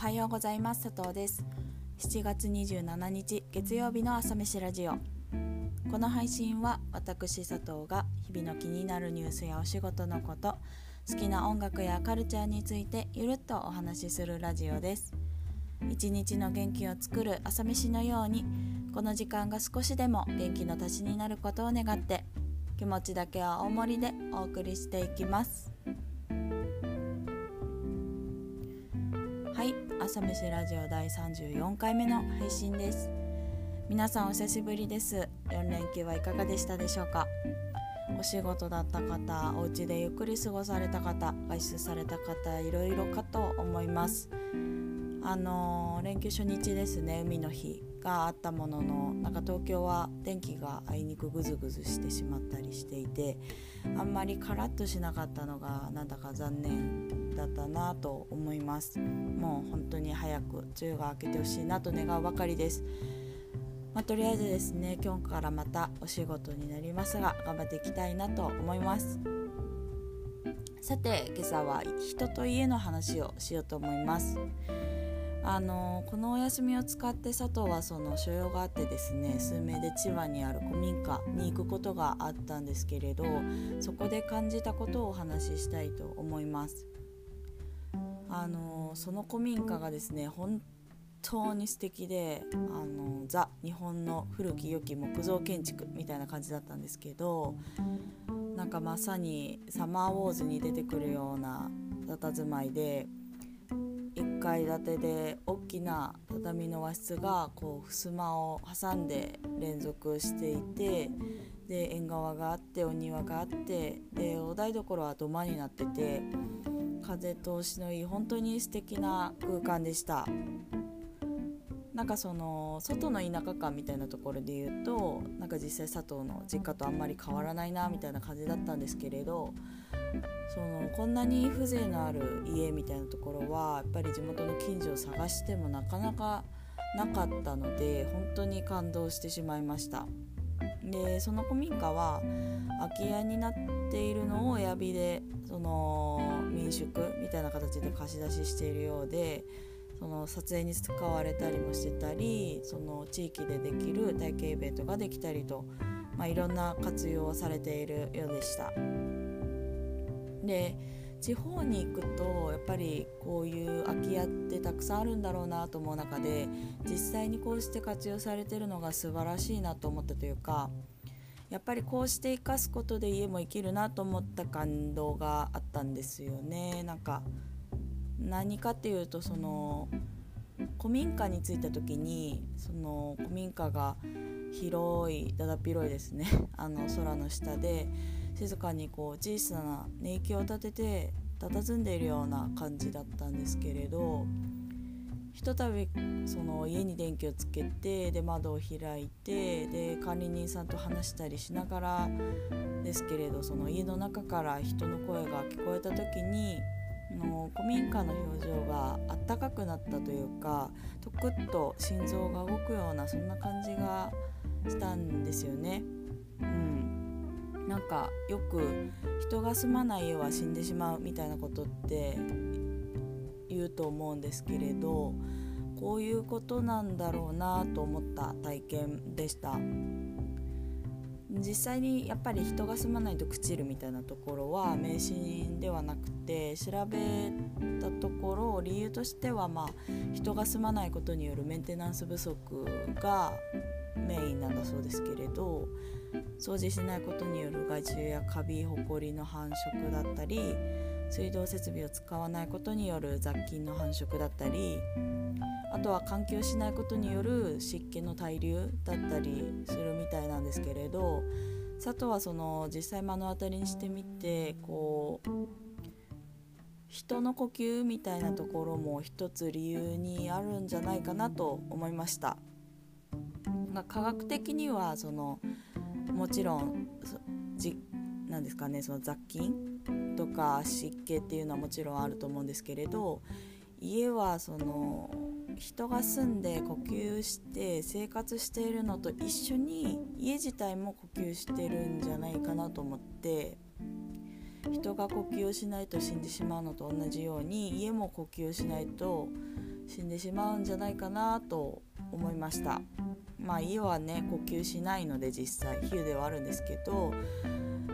はようございます。佐藤です。7月27日月曜日の朝飯ラジオ。この配信は私佐藤が日々の気になるニュースやお仕事のこと好きな音楽やカルチャーについてゆるっとお話しするラジオです。一日の元気を作る朝飯のようにこの時間が少しでも元気の足しになることを願って気持ちだけは大盛りでお送りしていきます。朝飯ラジオ第34回目の配信です。皆さんお久しぶりです。4連休はいかがでしたでしょうか？お仕事だった方お家でゆっくり過ごされた方外出された方いろいろかと思います。あのー、連休初日ですね海の日があったもののなんか東京は天気があいにくぐずぐずしてしまったりしていてあんまりカラッとしなかったのがなんだか残念だったなと思います。もう本当に早く梅雨が明けてほしいなと願うばかりです。まあ、とりあえずですね今日からまたお仕事になりますが頑張っていきたいなと思います。さて今朝は人と家の話をしようと思います。あのこのお休みを使って佐藤はその所用があってですね数名で千葉にある古民家に行くことがあったんですけれどそこで感じたことをお話ししたいと思います。あのその古民家がですね本当に素敵であのザ日本の古き良き木造建築みたいな感じだったんですけどなんかまさにサマーウォーズに出てくるような佇まいで1階建てで大きな畳の和室がこう襖を挟んで連続していてで縁側があってお庭があってでお台所は土間になってて風通しのいい本当に素敵な空間でしたなんかその外の田舎感みたいなところで言うとなんか実際佐藤の実家とあんまり変わらないなみたいな感じだったんですけれどそのこんなに風情のある家みたいなところはやっぱり地元の近所を探してもなかなかなかったので本当に感動してしまいました。でその古民家は空き家になっているのを親火でその民宿みたいな形で貸し出ししているようでその撮影に使われたりもしてたりその地域でできる体験イベントができたりと、まあ、いろんな活用をされているようでした。で地方に行くとやっぱりこういう空き家ってたくさんあるんだろうなと思う中で実際にこうして活用されてるのが素晴らしいなと思ったというかやっぱりこうして生かすことで家も生きるなと思った感動があったんですよねなんか何かっていうとその古民家に着いた時にその古民家が広いだだっ広いですね。あの空の下で静かにこう小さな寝息を立てて佇んでいるような感じだったんですけれどひとたびその家に電気をつけてで窓を開いてで管理人さんと話したりしながらですけれどその家の中から人の声が聞こえた時にの古民家の表情があったかくなったというかとくっと心臓が動くようなそんな感じがしたんですよね。うんなんかよく人が住まない家は死んでしまうみたいなことって言うと思うんですけれどこういうことなんだろうなと思った体験でした実際にやっぱり人が住まないと朽ちるみたいなところは迷信ではなくて調べたところ理由としてはまあ人が住まないことによるメンテナンス不足がメインなんだそうですけれど掃除しないことによる害虫やカビホコリの繁殖だったり水道設備を使わないことによる雑菌の繁殖だったりあとは換気をしないことによる湿気の滞留だったりするみたいなんですけれど佐藤はその実際目の当たりにしてみてこう人の呼吸みたいなところも一つ理由にあるんじゃないかなと思いました。科学的にはそのもちろんじなんですかねその雑菌とか湿気っていうのはもちろんあると思うんですけれど家はその人が住んで呼吸して生活しているのと一緒に家自体も呼吸してるんじゃないかなと思って人が呼吸をしないと死んでしまうのと同じように家も呼吸しないと死んでしまうんじゃないかなと思いました。まあ家はね呼吸しないので実際比喩ではあるんですけど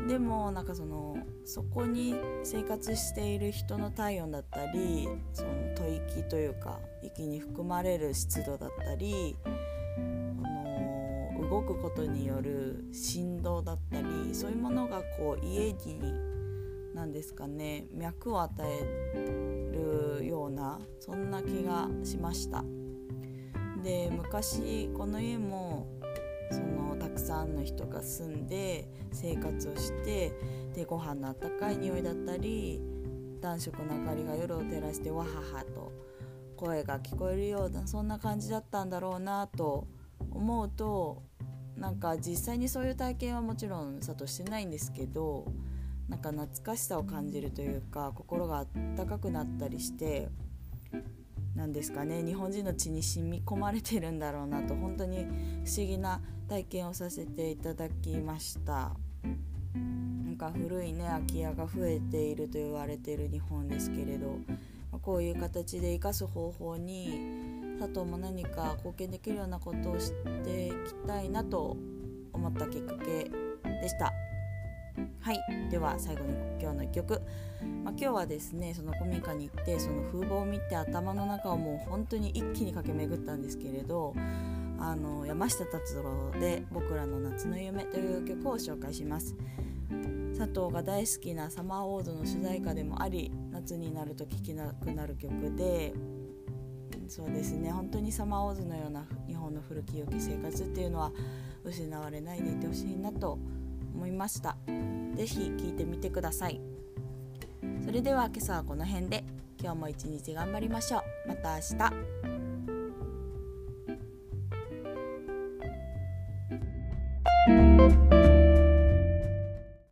でもなんかそのそこに生活している人の体温だったりその吐息というか息に含まれる湿度だったりあの動くことによる振動だったりそういうものがこう家に何ですかね脈を与えるようなそんな気がしました。で昔この家もそのたくさんの人が住んで生活をしてでご飯のあったかい匂いだったり暖色の明かりが夜を照らしてわははと声が聞こえるようなそんな感じだったんだろうなと思うとなんか実際にそういう体験はもちろん佐藤してないんですけどなんか懐かしさを感じるというか心があったかくなったりして何ですかね。日本人の血に染み込まれてるんだろうなと本当に不思議な体験をさせていただきました。なんか古いね空き家が増えていると言われている日本ですけれどこういう形で生かす方法に佐藤も何か貢献できるようなことをしていきたいなと思ったきっかけでした。はい。では最後に今日の1曲、まあ、今日はですねその古民家に行ってその風貌を見て頭の中をもう本当に一気に駆け巡ったんですけれどあの山下達郎で「僕らの夏の夢」という曲を紹介します。佐藤が大好きなサマーウォーズの主題歌でもあり夏になると聴きなくなる曲でそうですね本当にサマーウォーズのような日本の古き良き生活っていうのは失われないでいてほしいなと思いました。是非聞いてみてください。それでは今朝はこの辺で。今日も一日頑張りましょう。また明日。